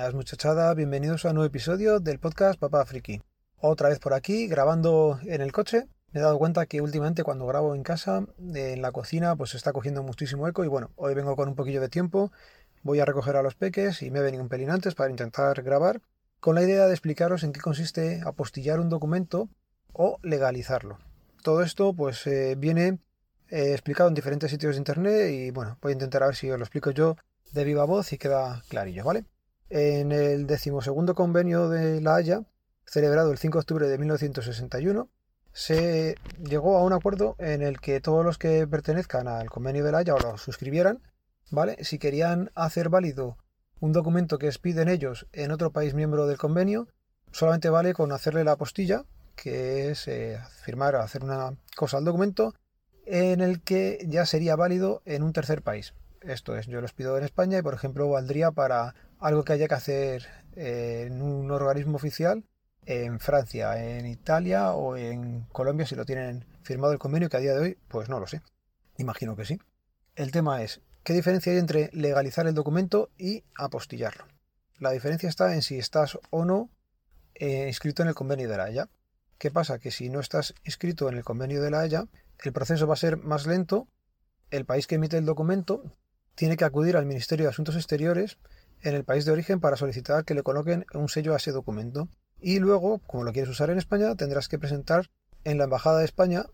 Buenas muchachada, bienvenidos a un nuevo episodio del podcast Papá Friki. Otra vez por aquí, grabando en el coche. Me he dado cuenta que últimamente cuando grabo en casa, en la cocina, pues está cogiendo muchísimo eco y bueno, hoy vengo con un poquillo de tiempo, voy a recoger a los peques y me he venido un pelín antes para intentar grabar, con la idea de explicaros en qué consiste apostillar un documento o legalizarlo. Todo esto pues eh, viene eh, explicado en diferentes sitios de internet y bueno, voy a intentar a ver si os lo explico yo de viva voz y queda clarillo, ¿vale? En el decimosegundo convenio de La Haya, celebrado el 5 de octubre de 1961, se llegó a un acuerdo en el que todos los que pertenezcan al convenio de La Haya o lo suscribieran, ¿vale? Si querían hacer válido un documento que expiden ellos en otro país miembro del convenio, solamente vale con hacerle la apostilla, que es eh, firmar hacer una cosa al documento, en el que ya sería válido en un tercer país. Esto es, yo los pido en España y por ejemplo valdría para algo que haya que hacer en un organismo oficial en Francia, en Italia o en Colombia si lo tienen firmado el convenio que a día de hoy pues no lo sé. Imagino que sí. El tema es, ¿qué diferencia hay entre legalizar el documento y apostillarlo? La diferencia está en si estás o no eh, inscrito en el convenio de la Haya. ¿Qué pasa? Que si no estás inscrito en el convenio de la Haya, el proceso va a ser más lento, el país que emite el documento tiene que acudir al Ministerio de Asuntos Exteriores en el país de origen para solicitar que le coloquen un sello a ese documento. Y luego, como lo quieres usar en España, tendrás que presentar en la Embajada de España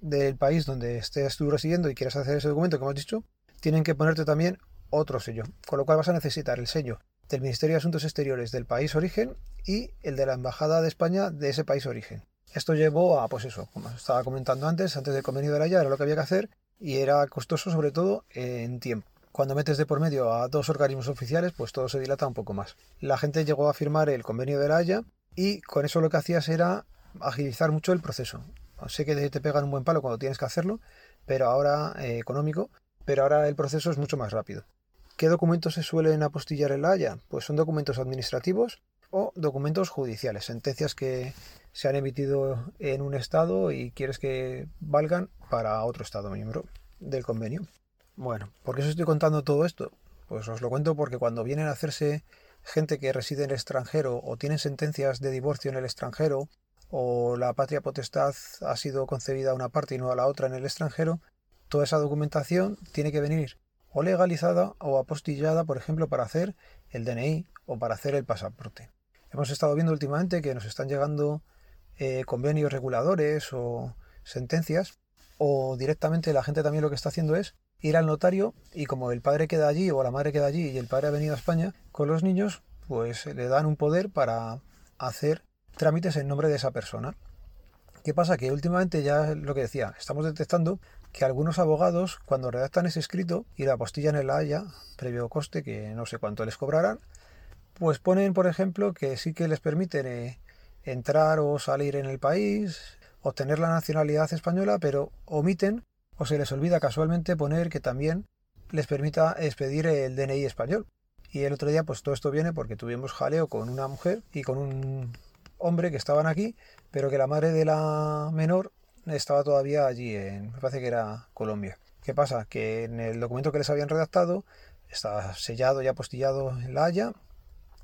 del país donde estés tú residiendo y quieras hacer ese documento, como hemos dicho, tienen que ponerte también otro sello. Con lo cual vas a necesitar el sello del Ministerio de Asuntos Exteriores del país origen y el de la Embajada de España de ese país origen. Esto llevó a, pues eso, como estaba comentando antes, antes del convenio de la ya era lo que había que hacer y era costoso sobre todo en tiempo. Cuando metes de por medio a dos organismos oficiales, pues todo se dilata un poco más. La gente llegó a firmar el convenio de la Haya y con eso lo que hacías era agilizar mucho el proceso. Sé que te pegan un buen palo cuando tienes que hacerlo, pero ahora eh, económico, pero ahora el proceso es mucho más rápido. ¿Qué documentos se suelen apostillar en la Haya? Pues son documentos administrativos o documentos judiciales, sentencias que se han emitido en un estado y quieres que valgan para otro estado miembro del convenio. Bueno, ¿por qué os estoy contando todo esto? Pues os lo cuento porque cuando vienen a hacerse gente que reside en el extranjero o tienen sentencias de divorcio en el extranjero o la patria potestad ha sido concebida a una parte y no a la otra en el extranjero, toda esa documentación tiene que venir o legalizada o apostillada, por ejemplo, para hacer el DNI o para hacer el pasaporte. Hemos estado viendo últimamente que nos están llegando eh, convenios reguladores o sentencias, o directamente la gente también lo que está haciendo es ir al notario y como el padre queda allí o la madre queda allí y el padre ha venido a España con los niños, pues le dan un poder para hacer trámites en nombre de esa persona. ¿Qué pasa? Que últimamente ya lo que decía, estamos detectando que algunos abogados cuando redactan ese escrito y la apostillan en la Haya, previo coste que no sé cuánto les cobrarán, pues ponen, por ejemplo, que sí que les permiten eh, entrar o salir en el país, obtener la nacionalidad española, pero omiten o se les olvida casualmente poner que también les permita expedir el DNI español. Y el otro día, pues todo esto viene porque tuvimos jaleo con una mujer y con un hombre que estaban aquí, pero que la madre de la menor estaba todavía allí, en, me parece que era Colombia. ¿Qué pasa? Que en el documento que les habían redactado estaba sellado y apostillado en La Haya,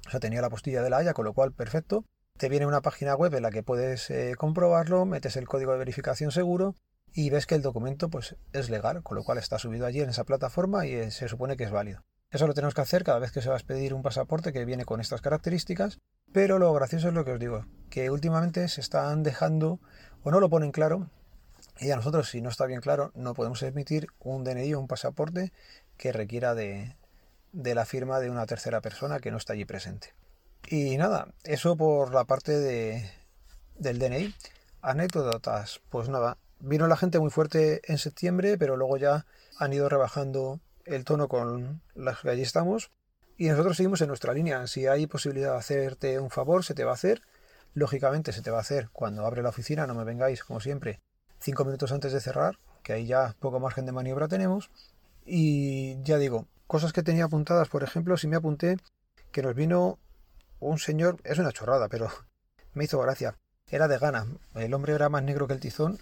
o sea, tenía la apostilla de La Haya, con lo cual perfecto. Te viene una página web en la que puedes eh, comprobarlo, metes el código de verificación seguro y ves que el documento pues es legal, con lo cual está subido allí en esa plataforma y eh, se supone que es válido. Eso lo tenemos que hacer cada vez que se va a expedir un pasaporte que viene con estas características, pero lo gracioso es lo que os digo, que últimamente se están dejando o no lo ponen claro y a nosotros si no está bien claro no podemos emitir un DNI o un pasaporte que requiera de, de la firma de una tercera persona que no está allí presente. Y nada, eso por la parte de, del DNI. Anécdotas, pues nada, vino la gente muy fuerte en septiembre, pero luego ya han ido rebajando el tono con las que allí estamos. Y nosotros seguimos en nuestra línea. Si hay posibilidad de hacerte un favor, se te va a hacer. Lógicamente se te va a hacer cuando abre la oficina, no me vengáis, como siempre, cinco minutos antes de cerrar, que ahí ya poco margen de maniobra tenemos. Y ya digo, cosas que tenía apuntadas, por ejemplo, si me apunté que nos vino un señor, es una chorrada, pero me hizo gracia. Era de Ghana, el hombre era más negro que el tizón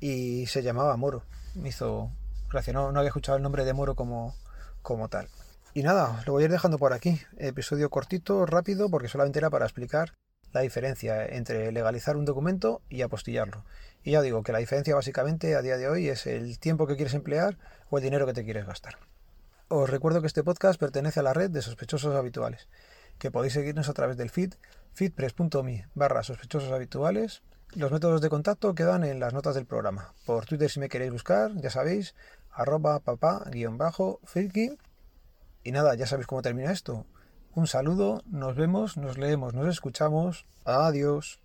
y se llamaba Moro. Me hizo gracia, no, había escuchado el nombre de Moro como, como tal. Y nada, lo voy a ir dejando por aquí. Episodio cortito, rápido, porque solamente era para explicar la diferencia entre legalizar un documento y apostillarlo. Y ya digo que la diferencia básicamente a día de hoy es el tiempo que quieres emplear o el dinero que te quieres gastar. Os recuerdo que este podcast pertenece a la red de sospechosos habituales, que podéis seguirnos a través del feed feedpress.me barra sospechosos habituales. Los métodos de contacto quedan en las notas del programa. Por Twitter si me queréis buscar, ya sabéis, arroba papá-friki. Y nada, ya sabéis cómo termina esto. Un saludo, nos vemos, nos leemos, nos escuchamos. Adiós.